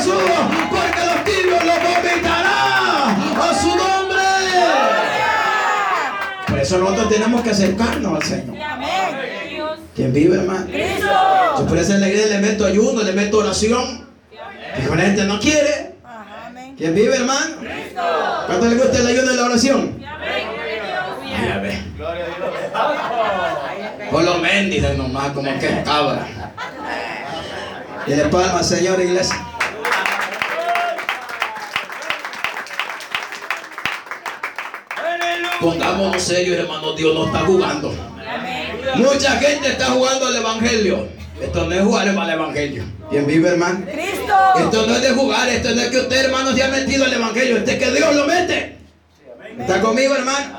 Jesús, porque los tibios los vomitará a su nombre. Por eso nosotros tenemos que acercarnos al Señor. ¿Quién vive, hermano? Yo por eso en la iglesia le meto ayuno, le meto oración. Y con la gente no quiere. ¿Quién vive, hermano? ¿Cuánto le gusta el ayuno y la oración? Ya ve. Por lo mendigos nomás, como que cabra. Y de palma, Señor, iglesia. Pongámonos serios, hermano. Dios no está jugando. Mucha gente está jugando al Evangelio. Esto no es jugar al Evangelio. ¿Quién vive, hermano? Cristo. Esto no es de jugar. Esto no es que usted, hermano, se ha metido al Evangelio. Este es que Dios lo mete. ¿Está conmigo, hermano?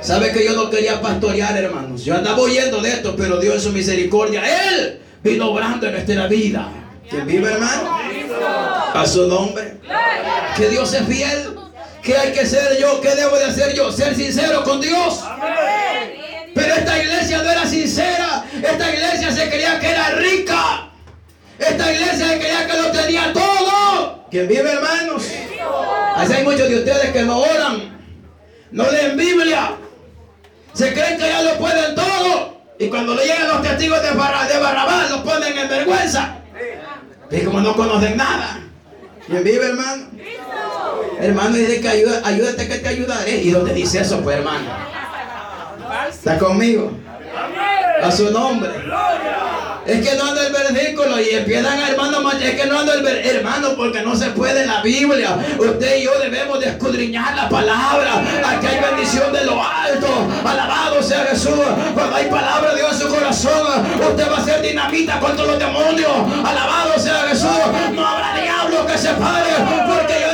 Sabe que yo no quería pastorear, hermanos. Yo andaba oyendo de esto, pero Dios en su misericordia, Él vino obrando en nuestra vida. ¿Quién vive, hermano? A su nombre. Que Dios es fiel. ¿Qué hay que ser yo? ¿Qué debo de hacer yo? Ser sincero con Dios. Pero esta iglesia no era sincera. Esta iglesia se creía que era rica. Esta iglesia se creía que lo tenía todo. ¿Quién vive, hermanos? Así hay muchos de ustedes que no oran. No leen Biblia. Se creen que ya lo pueden todo. Y cuando le llegan los testigos de, Barra- de Barrabás, los ponen en vergüenza. Y como no conocen nada. ¿Quién vive, hermano? Hermano, dice que ayúdate que te ayudaré. ¿Y dónde dice eso, pues, hermano? ¿Está conmigo? A su nombre. Es que no anda el versículo y empiezan hermano, es que no anda el hermano porque no se puede la Biblia. Usted y yo debemos de escudriñar la palabra. Aquí hay bendición de lo alto. Alabado sea Jesús. Cuando hay palabra de Dios en su corazón, usted va a ser dinamita contra los demonios. Alabado sea Jesús. No habrá diablo que se pare porque yo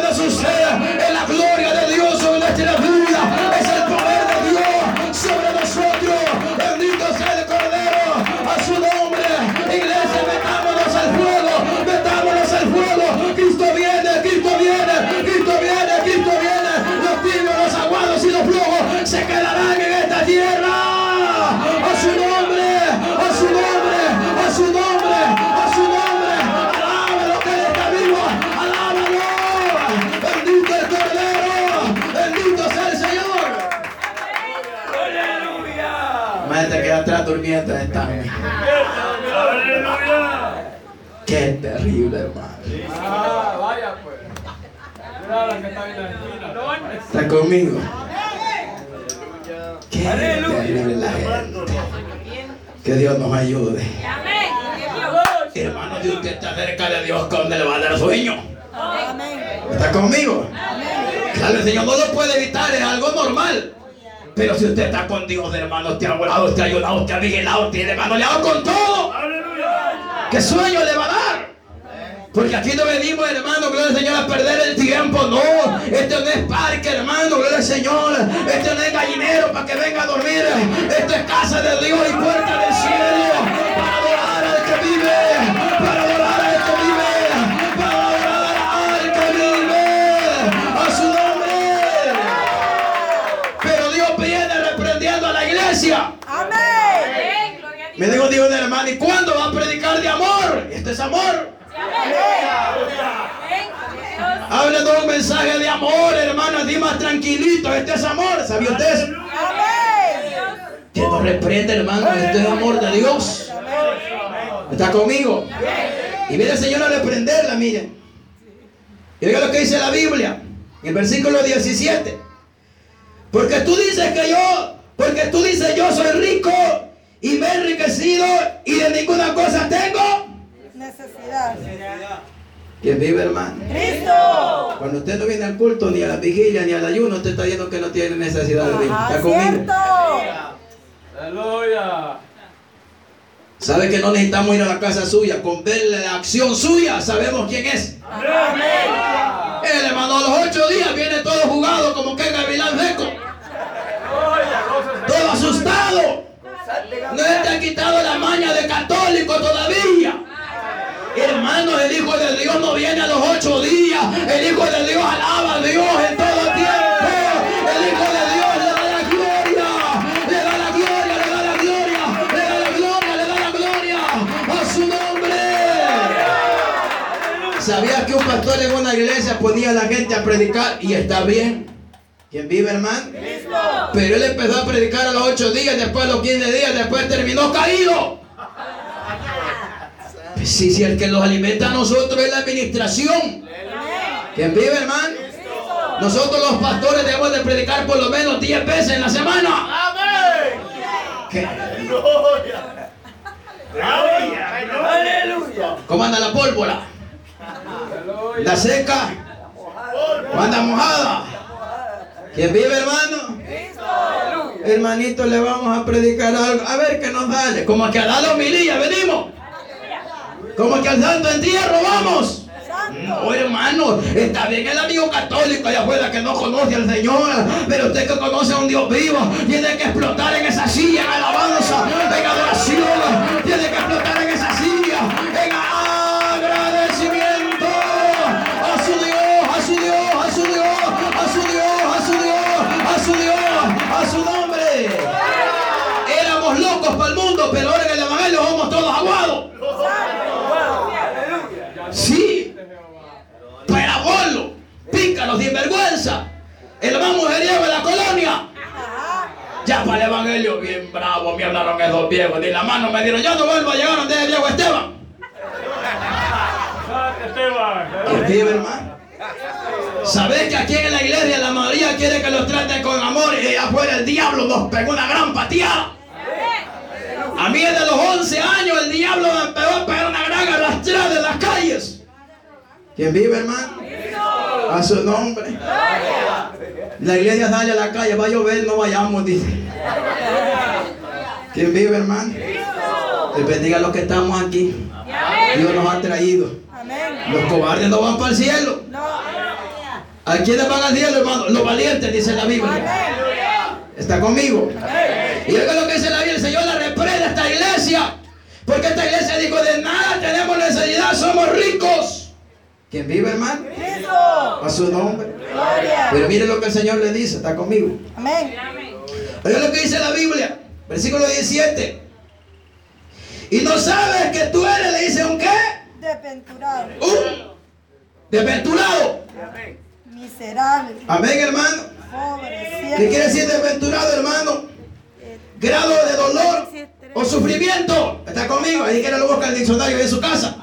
Imagínate que atrás durmiendo están. Qué terrible, hermano. Ah, vaya pues. Mira la que está. ¿Está conmigo? Qué terrible la gente. Que Dios nos ayude. Hermano, si usted está cerca de Dios, ¿dónde le va a dar sueño? ¿Está conmigo? Claro, el Señor no lo puede evitar, es algo normal. Pero si usted está con Dios, hermano, te ha orado, te ha ayudado, te ha vigilado, te hermano, le ha dado con todo. ¿Qué sueño le va a dar? Porque aquí no venimos, hermano, gloria al Señor, a perder el tiempo. No, esto no es parque, hermano, gloria al Señor. Esto no es gallinero para que venga a dormir. Esto es casa de Dios y puerta del a la iglesia. Me dijo Dios hermano, ¿y cuándo va a predicar de amor? Esto es amor. Habla de un mensaje de amor, hermano, así más tranquilito. Este es amor, ¿sabía usted eso? Que nos reprende, hermano, esto es amor de Dios. ¿Está conmigo? Y viene el Señor a reprenderla, miren. Y oiga lo que dice la Biblia, en el versículo 17. Porque tú dices que yo, porque tú dices yo soy rico y me he enriquecido y de ninguna cosa tengo. Necesidad. ¿Quién vive, hermano? Cristo. Cuando usted no viene al culto, ni a la vigilia, ni al ayuno, usted está diciendo que no tiene necesidad de vivir. Ajá, ¿Está conmigo? cierto. Aleluya. ¿Sabe que no necesitamos ir a la casa suya? Con ver la acción suya, sabemos quién es. El hermano, a los ocho días viene viene a los ocho días. El Hijo de Dios alaba a Dios en todo tiempo. El Hijo de Dios le da la gloria. Le da la gloria, le da la gloria. Le da la gloria, le da la gloria. A su nombre. ¿Sabías que un pastor en una iglesia ponía a la gente a predicar y está bien? ¿Quién vive, hermano? Pero él empezó a predicar a los ocho días, después a los 15 días, después terminó caído. Sí, sí, el que los alimenta a nosotros es la administración. ¿Quién vive, hermano? Nosotros los pastores debemos de predicar por lo menos 10 veces en la semana. Amén. ¿Qué? Gloria. Gloria. Aleluya. ¿Cómo anda la pólvora? ¿La seca? ¿O anda mojada? ¿Quién vive, hermano? Hermanito, le vamos a predicar algo. A ver qué nos sale. Como que a dar la homilía venimos. Como que al santo entierro vamos. No, hermano, está bien el amigo católico allá afuera que no conoce al Señor, pero usted que conoce a un Dios vivo, tiene que explotar en esa silla, en alabanza, en adoración, tiene que explotar sinvergüenza, el más mujeriego de la colonia. Ya para el evangelio, bien bravo, me hablaron esos viejos. Ni la mano me dieron, yo no vuelvo a llegar donde el viejo Esteban. Esteban. ¿Qué vive, hermano? ¿Sabes que aquí en la iglesia la mayoría quiere que los traten con amor y allá afuera el diablo nos pegó una gran pateada? A mí desde los 11 años el diablo me pegó a pegar una gran arrastrada en las calles. ¿Quién vive, hermano? A su nombre. La iglesia sale a la calle, va a llover, no vayamos, dice. ¿Quién vive, hermano? Dios bendiga a los que estamos aquí. Dios nos ha traído. Los cobardes no van para el cielo. ¿A quiénes van al cielo, hermano? Los valientes, dice la Biblia. ¿Está conmigo? Y oiga lo que dice la Biblia, el Señor la reprende a esta iglesia. Porque esta iglesia dijo, de nada tenemos necesidad, somos ricos. ¿Quién vive, hermano? Cristo. A su nombre. Gloria. Pero mire lo que el Señor le dice, está conmigo. Amén. Oiga lo que dice la Biblia, versículo 17. Y no sabes que tú eres, le dice, ¿un qué? Desventurado. Un desventurado. Miserable. Amén, hermano. Pobre. ¿Qué quiere decir desventurado, hermano? Grado de dolor o sufrimiento. ¿Está conmigo? Ahí que lo busca el diccionario de su casa.